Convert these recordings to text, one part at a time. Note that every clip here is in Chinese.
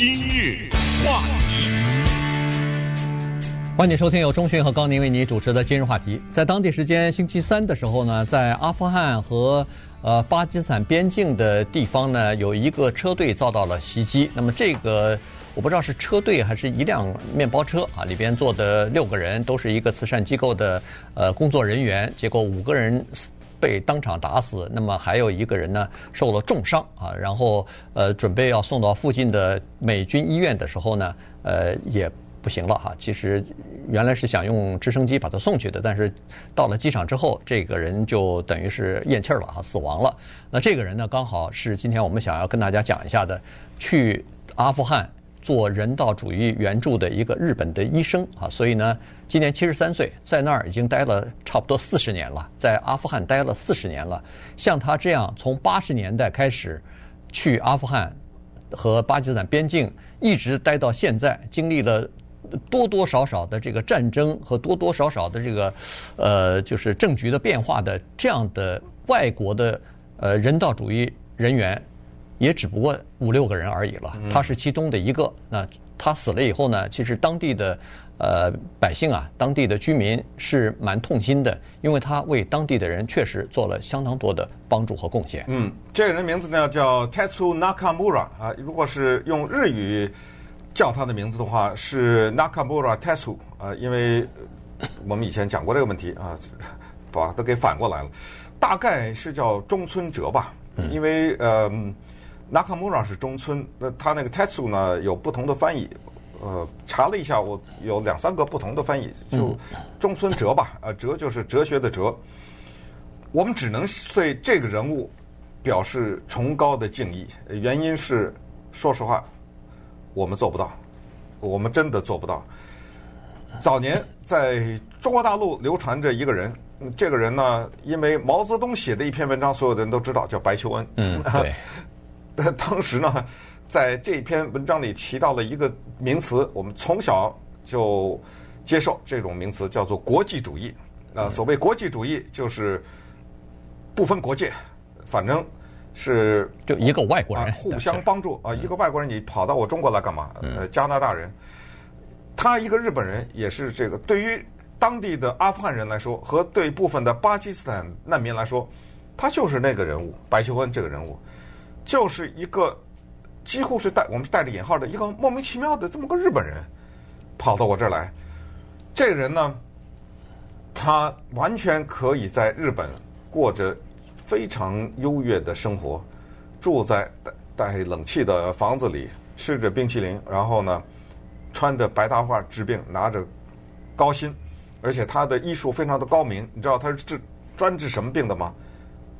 今日话题，欢迎收听由钟讯和高宁为你主持的今日话题。在当地时间星期三的时候呢，在阿富汗和呃巴基斯坦边境的地方呢，有一个车队遭到了袭击。那么这个我不知道是车队还是一辆面包车啊，里边坐的六个人都是一个慈善机构的呃工作人员，结果五个人。被当场打死，那么还有一个人呢受了重伤啊，然后呃准备要送到附近的美军医院的时候呢，呃也不行了哈。其实原来是想用直升机把他送去的，但是到了机场之后，这个人就等于是咽气儿了哈，死亡了。那这个人呢，刚好是今天我们想要跟大家讲一下的，去阿富汗。做人道主义援助的一个日本的医生啊，所以呢，今年七十三岁，在那儿已经待了差不多四十年了，在阿富汗待了四十年了。像他这样从八十年代开始去阿富汗和巴基斯坦边境，一直待到现在，经历了多多少少的这个战争和多多少少的这个呃，就是政局的变化的这样的外国的呃人道主义人员。也只不过五六个人而已了，他是其中的一个。那他死了以后呢，其实当地的呃百姓啊，当地的居民是蛮痛心的，因为他为当地的人确实做了相当多的帮助和贡献。嗯，这个人名字呢叫 Tetsu Nakamura 啊，如果是用日语叫他的名字的话是 Nakamura Tetsu 啊，因为我们以前讲过这个问题啊，把它给反过来了，大概是叫中村哲吧，因为呃。Nakamura 是中村，那他那个 Tetsu 呢有不同的翻译，呃，查了一下，我有两三个不同的翻译，就中村哲吧，呃，哲就是哲学的哲。我们只能对这个人物表示崇高的敬意，原因是，说实话，我们做不到，我们真的做不到。早年在中国大陆流传着一个人，这个人呢，因为毛泽东写的一篇文章，所有的人都知道，叫白求恩。嗯，对。当时呢，在这篇文章里提到了一个名词，我们从小就接受这种名词，叫做国际主义。啊，所谓国际主义，就是不分国界，反正是就一个外国人互相帮助啊。一个外国人，你跑到我中国来干嘛？呃，加拿大人，他一个日本人也是这个。对于当地的阿富汗人来说，和对部分的巴基斯坦难民来说，他就是那个人物，白求恩这个人物。就是一个几乎是带我们是带着引号的一个莫名其妙的这么个日本人，跑到我这儿来。这个人呢，他完全可以在日本过着非常优越的生活，住在带带冷气的房子里，吃着冰淇淋，然后呢，穿着白大褂治病，拿着高薪，而且他的医术非常的高明。你知道他是治专治什么病的吗？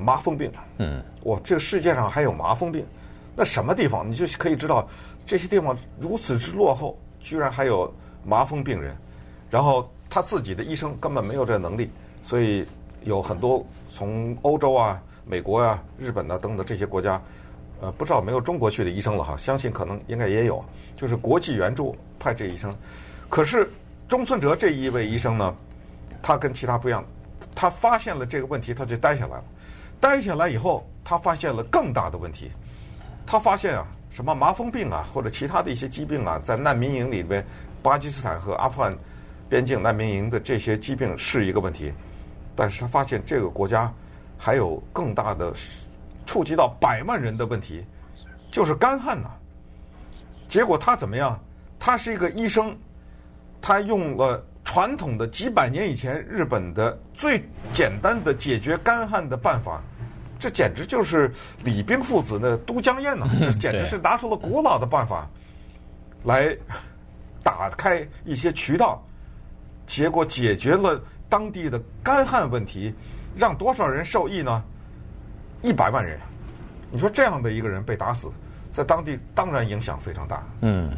麻风病，嗯，哇，这个世界上还有麻风病，那什么地方你就可以知道，这些地方如此之落后，居然还有麻风病人。然后他自己的医生根本没有这能力，所以有很多从欧洲啊、美国啊、日本啊等等这些国家，呃，不知道没有中国去的医生了哈，相信可能应该也有，就是国际援助派这医生。可是中村哲这一位医生呢，他跟其他不一样，他发现了这个问题，他就待下来了。待下来以后，他发现了更大的问题。他发现啊，什么麻风病啊，或者其他的一些疾病啊，在难民营里边，巴基斯坦和阿富汗边境难民营的这些疾病是一个问题。但是他发现这个国家还有更大的触及到百万人的问题，就是干旱呐。结果他怎么样？他是一个医生，他用了。传统的几百年以前日本的最简单的解决干旱的办法，这简直就是李冰父子的都江堰呐！这简直是拿出了古老的办法来打开一些渠道，结果解决了当地的干旱问题，让多少人受益呢？一百万人。你说这样的一个人被打死，在当地当然影响非常大。嗯。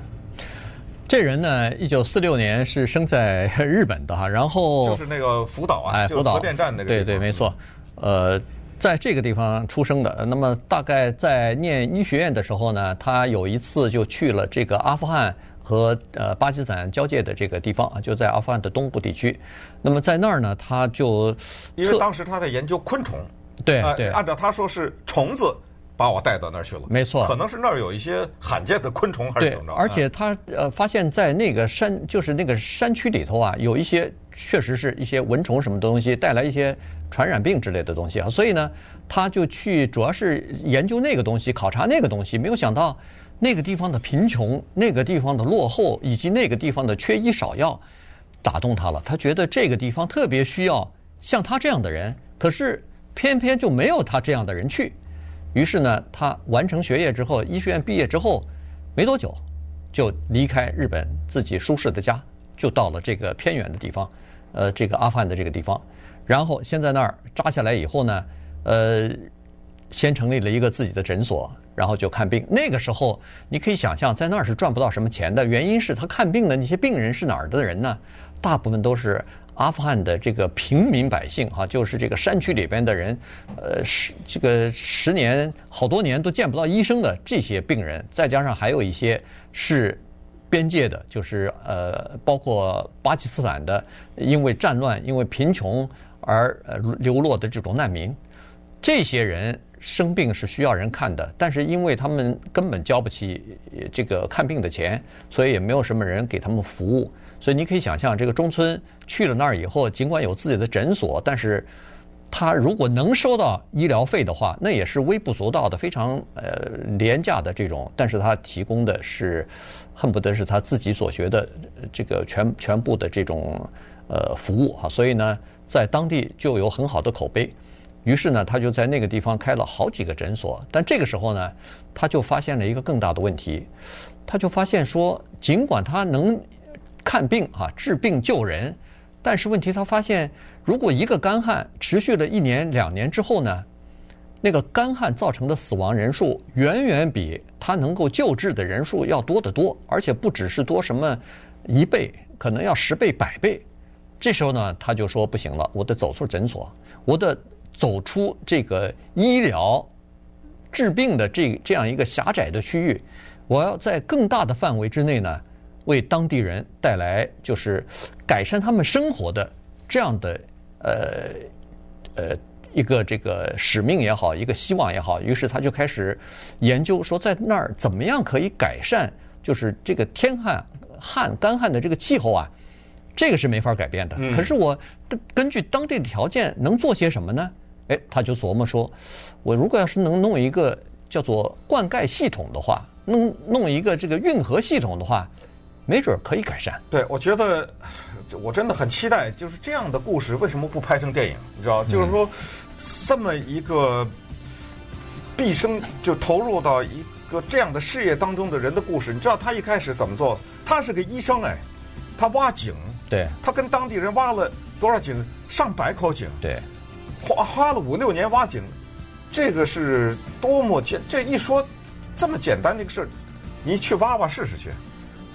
这人呢，一九四六年是生在日本的哈，然后就是那个福岛啊，哎，福岛核电站那个对对没错，呃，在这个地方出生的。那么大概在念医学院的时候呢，他有一次就去了这个阿富汗和呃巴基斯坦交界的这个地方啊，就在阿富汗的东部地区。那么在那儿呢，他就因为当时他在研究昆虫，对对，按照他说是虫子。把我带到那儿去了。没错，可能是那儿有一些罕见的昆虫，还是怎么着？而且他呃发现，在那个山，就是那个山区里头啊，有一些确实是一些蚊虫什么东西带来一些传染病之类的东西啊，所以呢，他就去主要是研究那个东西，考察那个东西。没有想到那个地方的贫穷，那个地方的落后，以及那个地方的缺医少药，打动他了。他觉得这个地方特别需要像他这样的人，可是偏偏就没有他这样的人去。于是呢，他完成学业之后，医学院毕业之后，没多久，就离开日本自己舒适的家，就到了这个偏远的地方，呃，这个阿富汗的这个地方，然后先在那儿扎下来以后呢，呃，先成立了一个自己的诊所，然后就看病。那个时候，你可以想象，在那儿是赚不到什么钱的，原因是他看病的那些病人是哪儿的人呢？大部分都是。阿富汗的这个平民百姓哈，就是这个山区里边的人，呃，十这个十年好多年都见不到医生的这些病人，再加上还有一些是边界的，就是呃，包括巴基斯坦的，因为战乱、因为贫穷而呃流落的这种难民，这些人生病是需要人看的，但是因为他们根本交不起这个看病的钱，所以也没有什么人给他们服务。所以你可以想象，这个中村去了那儿以后，尽管有自己的诊所，但是他如果能收到医疗费的话，那也是微不足道的，非常呃廉价的这种。但是他提供的是恨不得是他自己所学的这个全全部的这种呃服务哈。所以呢，在当地就有很好的口碑。于是呢，他就在那个地方开了好几个诊所。但这个时候呢，他就发现了一个更大的问题，他就发现说，尽管他能。看病哈，治病救人，但是问题他发现，如果一个干旱持续了一年两年之后呢，那个干旱造成的死亡人数远远比他能够救治的人数要多得多，而且不只是多什么一倍，可能要十倍百倍。这时候呢，他就说不行了，我得走出诊所，我得走出这个医疗治病的这这样一个狭窄的区域，我要在更大的范围之内呢。为当地人带来就是改善他们生活的这样的呃呃一个这个使命也好，一个希望也好，于是他就开始研究说，在那儿怎么样可以改善，就是这个天旱旱干旱的这个气候啊，这个是没法改变的。可是我根据当地的条件能做些什么呢？哎，他就琢磨说，我如果要是能弄一个叫做灌溉系统的话，弄弄一个这个运河系统的话。没准可以改善。对，我觉得我真的很期待，就是这样的故事为什么不拍成电影？你知道，就是说这么一个毕生就投入到一个这样的事业当中的人的故事。你知道他一开始怎么做？他是个医生哎，他挖井，对，他跟当地人挖了多少井？上百口井，对，花花了五六年挖井，这个是多么简，这一说这么简单的一个事儿，你去挖挖试试去。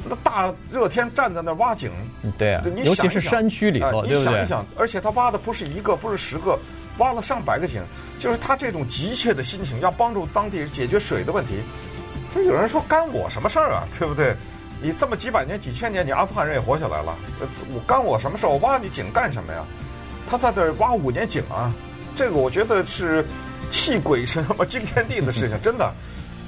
那大热天站在那挖井，对啊，尤其是山区里头，对不对？你想一想，而且他挖的不是一个，不是十个，挖了上百个井，就是他这种急切的心情，要帮助当地解决水的问题。就有人说干我什么事儿啊？对不对？你这么几百年、几千年，你阿富汗人也活下来了，我干我什么事儿？我挖你井干什么呀？他在这儿挖五年井啊，这个我觉得是泣鬼神什么惊天地的事情，真的。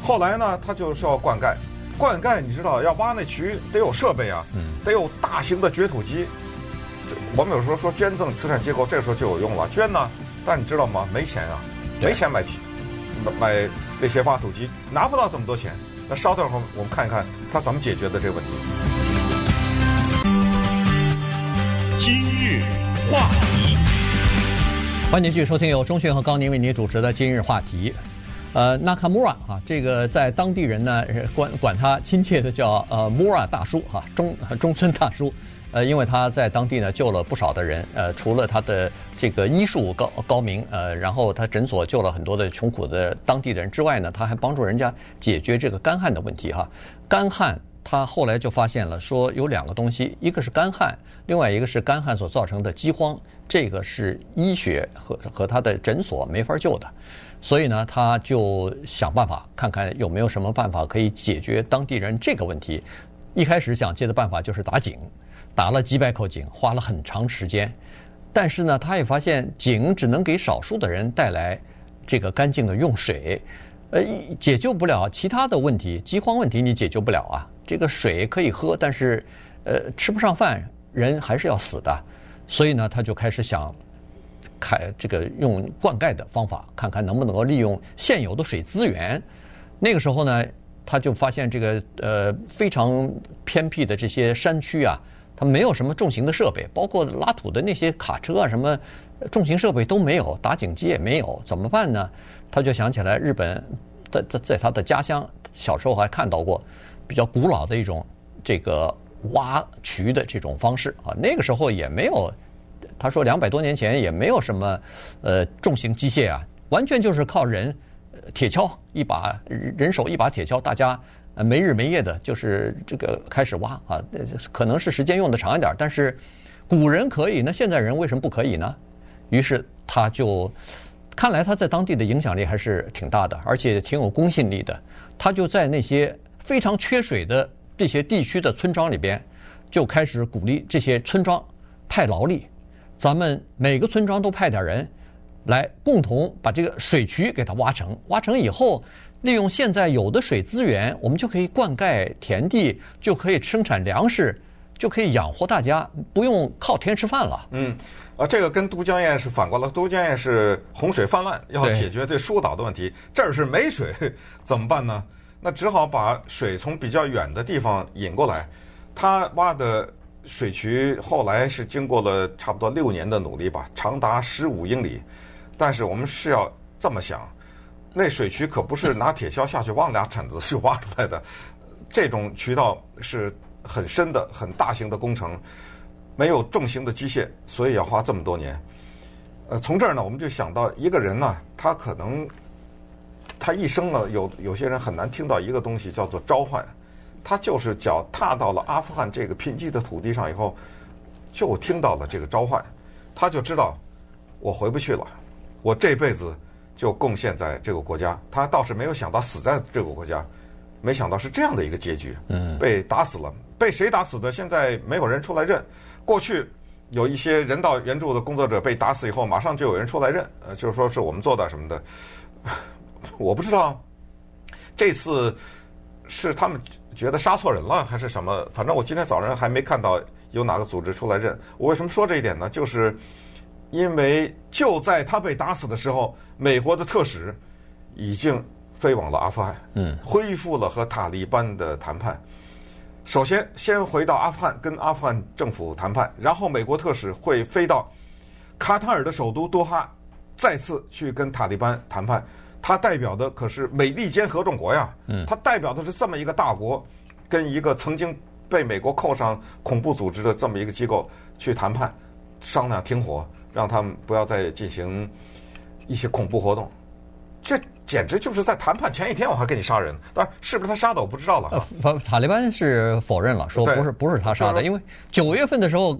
后来呢，他就是要灌溉。灌溉，你知道要挖那渠得有设备啊，得有大型的掘土机。我们有时候说捐赠慈善机构，这个时候就有用了，捐呢。但你知道吗？没钱啊，没钱买买这些挖土机，拿不到这么多钱。那稍等会儿，我们看一看他怎么解决的这个问题。今日话题，欢迎继续收听由钟迅和高宁为您主持的今日话题。呃，纳卡穆拉哈，这个在当地人呢管管他亲切的叫呃穆拉大叔哈，中中村大叔，呃，因为他在当地呢救了不少的人，呃，除了他的这个医术高高明，呃，然后他诊所救了很多的穷苦的当地的人之外呢，他还帮助人家解决这个干旱的问题哈。干旱，他后来就发现了说有两个东西，一个是干旱，另外一个是干旱所造成的饥荒，这个是医学和和他的诊所没法救的。所以呢，他就想办法看看有没有什么办法可以解决当地人这个问题。一开始想借的办法就是打井，打了几百口井，花了很长时间。但是呢，他也发现井只能给少数的人带来这个干净的用水。呃，解救不了其他的问题，饥荒问题你解救不了啊。这个水可以喝，但是呃吃不上饭，人还是要死的。所以呢，他就开始想开这个用灌溉的方法，看看能不能够利用现有的水资源。那个时候呢，他就发现这个呃非常偏僻的这些山区啊，它没有什么重型的设备，包括拉土的那些卡车啊，什么重型设备都没有，打井机也没有，怎么办呢？他就想起来，日本在在在他的家乡，小时候还看到过比较古老的一种这个挖渠的这种方式啊。那个时候也没有，他说两百多年前也没有什么呃重型机械啊，完全就是靠人铁锹一把人手一把铁锹，大家没日没夜的，就是这个开始挖啊。可能是时间用的长一点，但是古人可以，那现在人为什么不可以呢？于是他就。看来他在当地的影响力还是挺大的，而且挺有公信力的。他就在那些非常缺水的这些地区的村庄里边，就开始鼓励这些村庄派劳力，咱们每个村庄都派点人来，共同把这个水渠给它挖成。挖成以后，利用现在有的水资源，我们就可以灌溉田地，就可以生产粮食，就可以养活大家，不用靠天吃饭了。嗯。啊，这个跟都江堰是反过来，都江堰是洪水泛滥，要解决对疏导的问题。这儿是没水，怎么办呢？那只好把水从比较远的地方引过来。他挖的水渠后来是经过了差不多六年的努力吧，长达十五英里。但是我们是要这么想，那水渠可不是拿铁锹下去挖俩铲子就挖出来的，这种渠道是很深的、很大型的工程。没有重型的机械，所以要花这么多年。呃，从这儿呢，我们就想到一个人呢，他可能他一生呢，有有些人很难听到一个东西叫做召唤，他就是脚踏到了阿富汗这个贫瘠的土地上以后，就听到了这个召唤，他就知道我回不去了，我这辈子就贡献在这个国家。他倒是没有想到死在这个国家，没想到是这样的一个结局，嗯，被打死了，被谁打死的？现在没有人出来认。过去有一些人道援助的工作者被打死以后，马上就有人出来认，呃，就是说是我们做的什么的，我不知道这次是他们觉得杀错人了还是什么，反正我今天早上还没看到有哪个组织出来认。我为什么说这一点呢？就是因为就在他被打死的时候，美国的特使已经飞往了阿富汗，嗯，恢复了和塔利班的谈判。首先，先回到阿富汗跟阿富汗政府谈判，然后美国特使会飞到卡塔尔的首都多哈，再次去跟塔利班谈判。他代表的可是美利坚合众国呀，嗯，他代表的是这么一个大国，跟一个曾经被美国扣上恐怖组织的这么一个机构去谈判，商量停火，让他们不要再进行一些恐怖活动。这。简直就是在谈判前一天我还给你杀人，当然是不是他杀的我不知道了。呃，塔利班是否认了，说不是不是他杀的，因为九月份的时候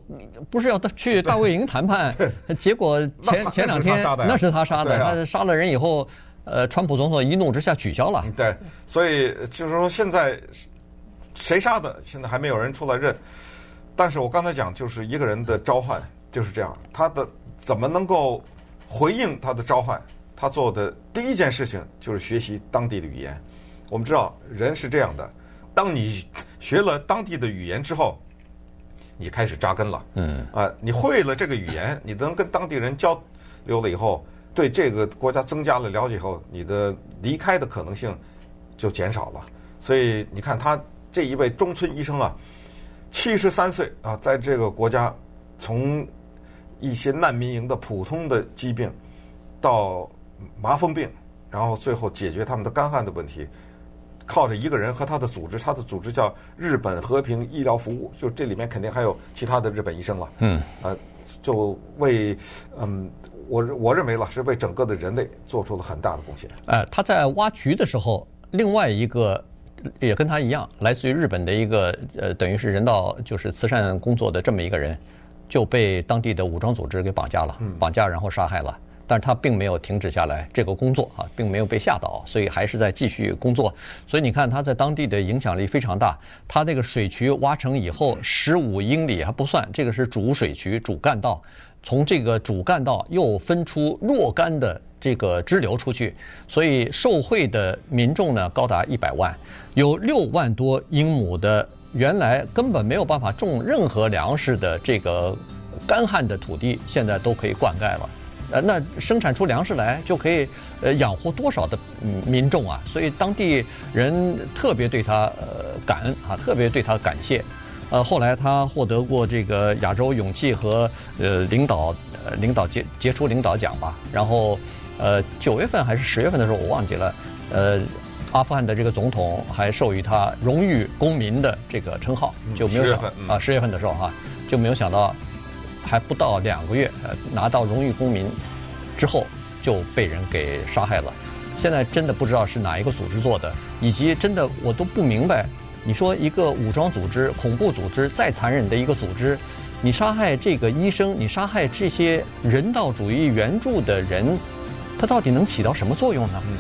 不是要去大卫营谈判，结果前前两天那是他杀的，他杀了人以后，呃，川普总统一怒之下取消了。对，所以就是说现在谁杀的，现在还没有人出来认。但是我刚才讲就是一个人的召唤就是这样，他的怎么能够回应他的召唤？他做的第一件事情就是学习当地的语言。我们知道人是这样的，当你学了当地的语言之后，你开始扎根了。嗯。啊，你会了这个语言，你能跟当地人交流了以后，对这个国家增加了了解以后，你的离开的可能性就减少了。所以你看他这一位中村医生啊，七十三岁啊，在这个国家从一些难民营的普通的疾病到麻风病，然后最后解决他们的干旱的问题，靠着一个人和他的组织，他的组织叫日本和平医疗服务，就这里面肯定还有其他的日本医生了。嗯，呃，就为嗯，我我认为了是为整个的人类做出了很大的贡献。呃，他在挖渠的时候，另外一个也跟他一样，来自于日本的一个呃，等于是人道就是慈善工作的这么一个人，就被当地的武装组织给绑架了，绑架然后杀害了。但是他并没有停止下来这个工作啊，并没有被吓倒，所以还是在继续工作。所以你看他在当地的影响力非常大。他那个水渠挖成以后，十五英里还不算，这个是主水渠、主干道。从这个主干道又分出若干的这个支流出去，所以受贿的民众呢高达一百万，有六万多英亩的原来根本没有办法种任何粮食的这个干旱的土地，现在都可以灌溉了。呃，那生产出粮食来就可以呃养活多少的民众啊？所以当地人特别对他呃感恩啊，特别对他感谢。呃，后来他获得过这个亚洲勇气和呃领导呃领导杰杰出领导奖吧。然后呃九月份还是十月份的时候我忘记了。呃，阿富汗的这个总统还授予他荣誉公民的这个称号，就没有想啊十月份的时候哈，就没有想到。还不到两个月，呃，拿到荣誉公民之后就被人给杀害了。现在真的不知道是哪一个组织做的，以及真的我都不明白。你说一个武装组织、恐怖组织再残忍的一个组织，你杀害这个医生，你杀害这些人道主义援助的人，他到底能起到什么作用呢？嗯